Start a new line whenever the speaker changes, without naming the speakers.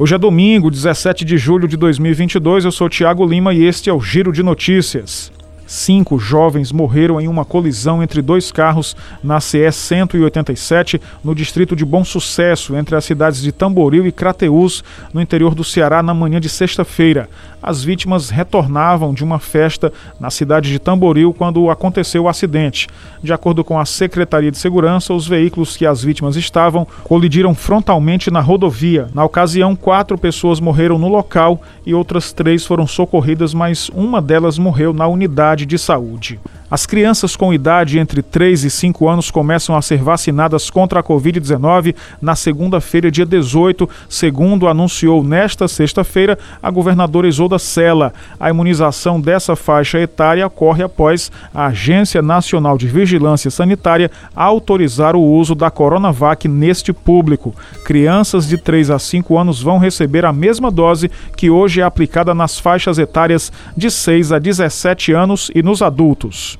Hoje é domingo, 17 de julho de 2022. Eu sou Tiago Lima e este é o Giro de Notícias. Cinco jovens morreram em uma colisão entre dois carros na CE 187, no distrito de Bom Sucesso, entre as cidades de Tamboril e Crateús, no interior do Ceará, na manhã de sexta-feira. As vítimas retornavam de uma festa na cidade de Tamboril quando aconteceu o acidente. De acordo com a Secretaria de Segurança, os veículos que as vítimas estavam colidiram frontalmente na rodovia. Na ocasião, quatro pessoas morreram no local e outras três foram socorridas, mas uma delas morreu na unidade de saúde. As crianças com idade entre 3 e 5 anos começam a ser vacinadas contra a Covid-19 na segunda-feira, dia 18, segundo anunciou nesta sexta-feira a governadora Isolda Sela. A imunização dessa faixa etária ocorre após a Agência Nacional de Vigilância Sanitária autorizar o uso da Coronavac neste público. Crianças de 3 a 5 anos vão receber a mesma dose que hoje é aplicada nas faixas etárias de 6 a 17 anos e nos adultos.